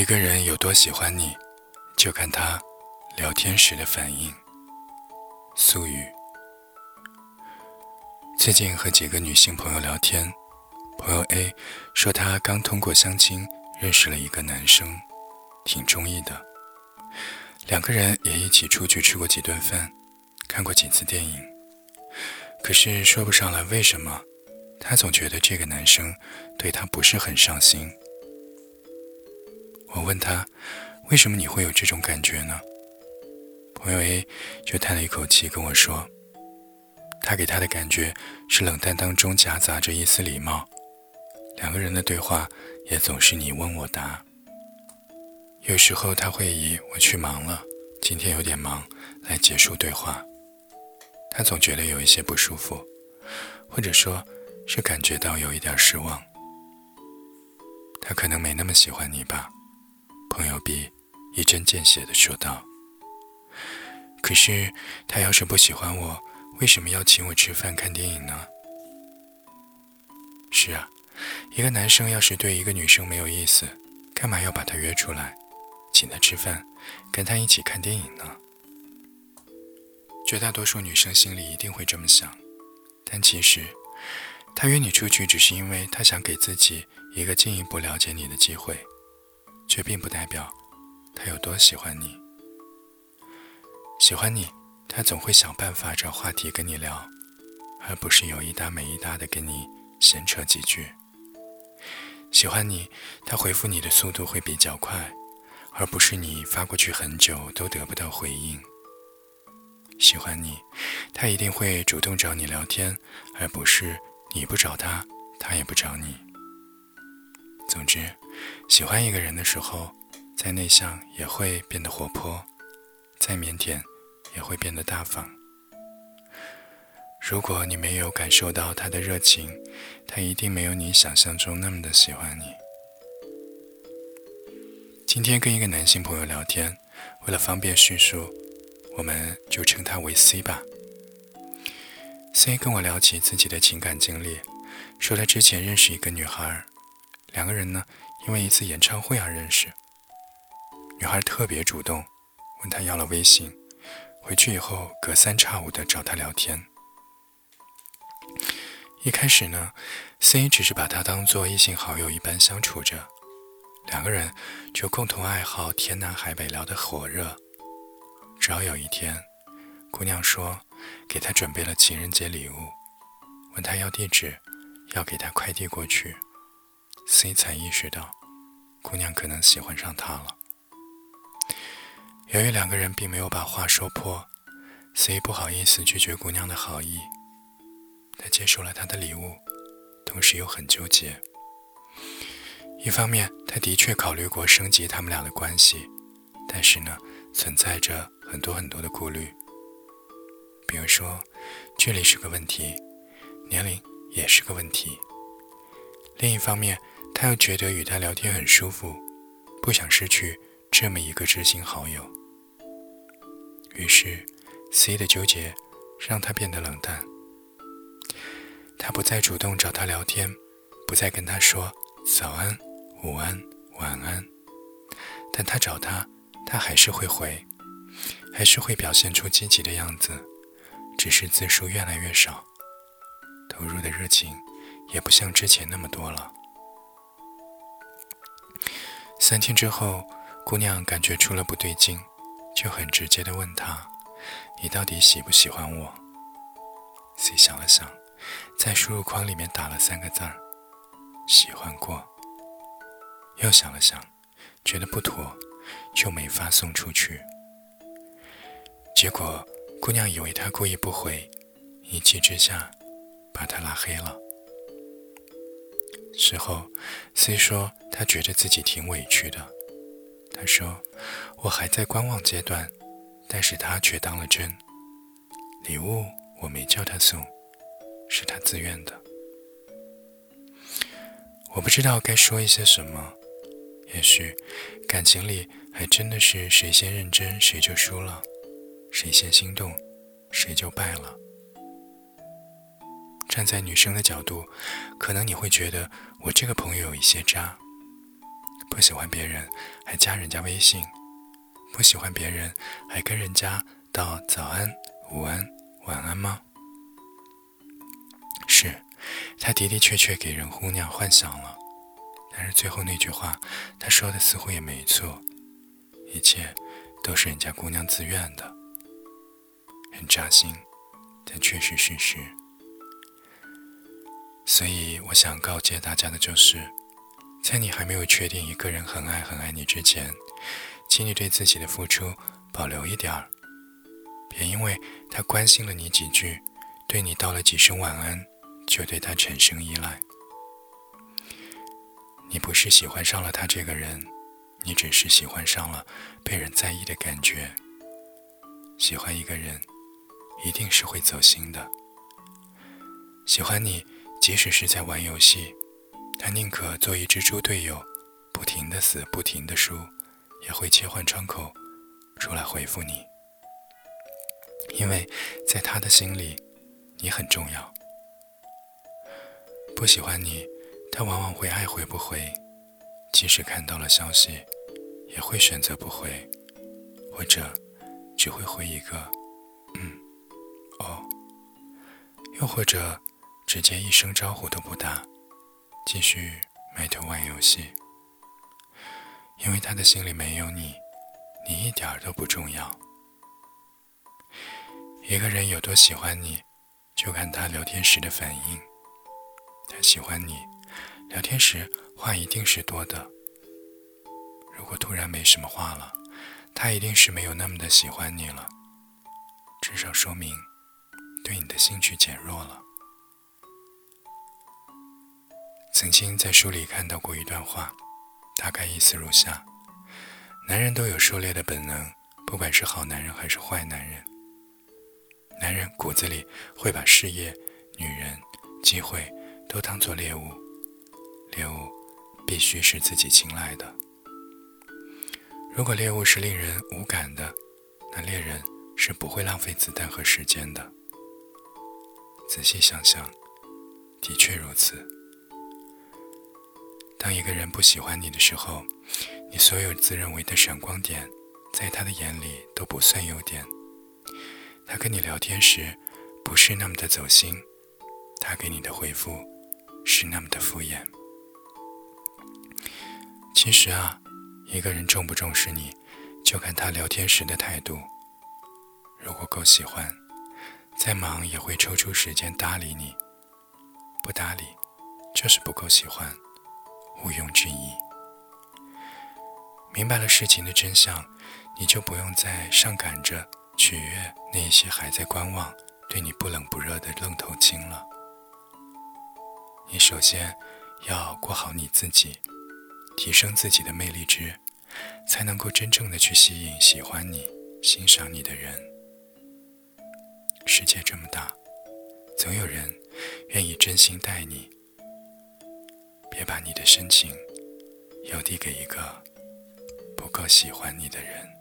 一个人有多喜欢你，就看他聊天时的反应。素语。最近和几个女性朋友聊天，朋友 A 说她刚通过相亲认识了一个男生，挺中意的。两个人也一起出去吃过几顿饭，看过几次电影。可是说不上来为什么，她总觉得这个男生对她不是很上心。我问他：“为什么你会有这种感觉呢？”朋友 A 就叹了一口气跟我说：“他给他的感觉是冷淡当中夹杂着一丝礼貌，两个人的对话也总是你问我答。有时候他会以‘我去忙了，今天有点忙’来结束对话。他总觉得有一些不舒服，或者说是感觉到有一点失望。他可能没那么喜欢你吧。”朋友 B 一针见血地说道：“可是他要是不喜欢我，为什么要请我吃饭看电影呢？”是啊，一个男生要是对一个女生没有意思，干嘛要把她约出来，请她吃饭，跟她一起看电影呢？绝大多数女生心里一定会这么想，但其实，他约你出去只是因为他想给自己一个进一步了解你的机会。却并不代表他有多喜欢你。喜欢你，他总会想办法找话题跟你聊，而不是有一搭没一搭的跟你闲扯几句。喜欢你，他回复你的速度会比较快，而不是你发过去很久都得不到回应。喜欢你，他一定会主动找你聊天，而不是你不找他，他也不找你。总之。喜欢一个人的时候，再内向也会变得活泼，再腼腆也会变得大方。如果你没有感受到他的热情，他一定没有你想象中那么的喜欢你。今天跟一个男性朋友聊天，为了方便叙述，我们就称他为 C 吧。C 跟我聊起自己的情感经历，说他之前认识一个女孩，两个人呢。因为一次演唱会而认识，女孩特别主动，问他要了微信，回去以后隔三差五的找他聊天。一开始呢，C 只是把他当做异性好友一般相处着，两个人就共同爱好天南海北聊得火热。直到有一天，姑娘说给他准备了情人节礼物，问他要地址，要给他快递过去。C 才意识到，姑娘可能喜欢上他了。由于两个人并没有把话说破，C 不好意思拒绝姑娘的好意。他接受了她的礼物，同时又很纠结。一方面，他的确考虑过升级他们俩的关系，但是呢，存在着很多很多的顾虑。比如说，距离是个问题，年龄也是个问题。另一方面，他又觉得与他聊天很舒服，不想失去这么一个知心好友。于是，C 的纠结让他变得冷淡。他不再主动找他聊天，不再跟他说早安、午安、晚安。但他找他，他还是会回，还是会表现出积极的样子，只是字数越来越少，投入的热情也不像之前那么多了。三天之后，姑娘感觉出了不对劲，就很直接的问他：“你到底喜不喜欢我？”C 想了想，在输入框里面打了三个字儿：“喜欢过。”又想了想，觉得不妥，就没发送出去。结果，姑娘以为他故意不回，一气之下，把他拉黑了。事后，C 说他觉得自己挺委屈的。他说：“我还在观望阶段，但是他却当了真。礼物我没叫他送，是他自愿的。”我不知道该说一些什么。也许感情里还真的是谁先认真谁就输了，谁先心动谁就败了。站在女生的角度，可能你会觉得我这个朋友有一些渣。不喜欢别人还加人家微信，不喜欢别人还跟人家道早安、午安、晚安吗？是，他的的确确给人姑娘幻想了，但是最后那句话，他说的似乎也没错，一切都是人家姑娘自愿的，很扎心，但确实事实。所以我想告诫大家的就是，在你还没有确定一个人很爱很爱你之前，请你对自己的付出保留一点儿，别因为他关心了你几句，对你道了几声晚安。就对他产生依赖。你不是喜欢上了他这个人，你只是喜欢上了被人在意的感觉。喜欢一个人，一定是会走心的。喜欢你，即使是在玩游戏，他宁可做一只猪队友，不停的死，不停的输，也会切换窗口出来回复你。因为在他的心里，你很重要。不喜欢你，他往往会爱回不回，即使看到了消息，也会选择不回，或者只会回一个“嗯，哦”，又或者直接一声招呼都不打，继续埋头玩游戏。因为他的心里没有你，你一点都不重要。一个人有多喜欢你，就看他聊天时的反应。他喜欢你，聊天时话一定是多的。如果突然没什么话了，他一定是没有那么的喜欢你了，至少说明对你的兴趣减弱了。曾经在书里看到过一段话，大概意思如下：男人都有狩猎的本能，不管是好男人还是坏男人。男人骨子里会把事业、女人、机会。都当作猎物，猎物必须是自己青睐的。如果猎物是令人无感的，那猎人是不会浪费子弹和时间的。仔细想想，的确如此。当一个人不喜欢你的时候，你所有自认为的闪光点，在他的眼里都不算优点。他跟你聊天时，不是那么的走心，他给你的回复。是那么的敷衍。其实啊，一个人重不重视你，就看他聊天时的态度。如果够喜欢，再忙也会抽出时间搭理你；不搭理，就是不够喜欢，毋庸置疑。明白了事情的真相，你就不用再上赶着取悦那些还在观望、对你不冷不热的愣头青了。你首先要过好你自己，提升自己的魅力值，才能够真正的去吸引喜欢你、欣赏你的人。世界这么大，总有人愿意真心待你。别把你的深情邮递给一个不够喜欢你的人。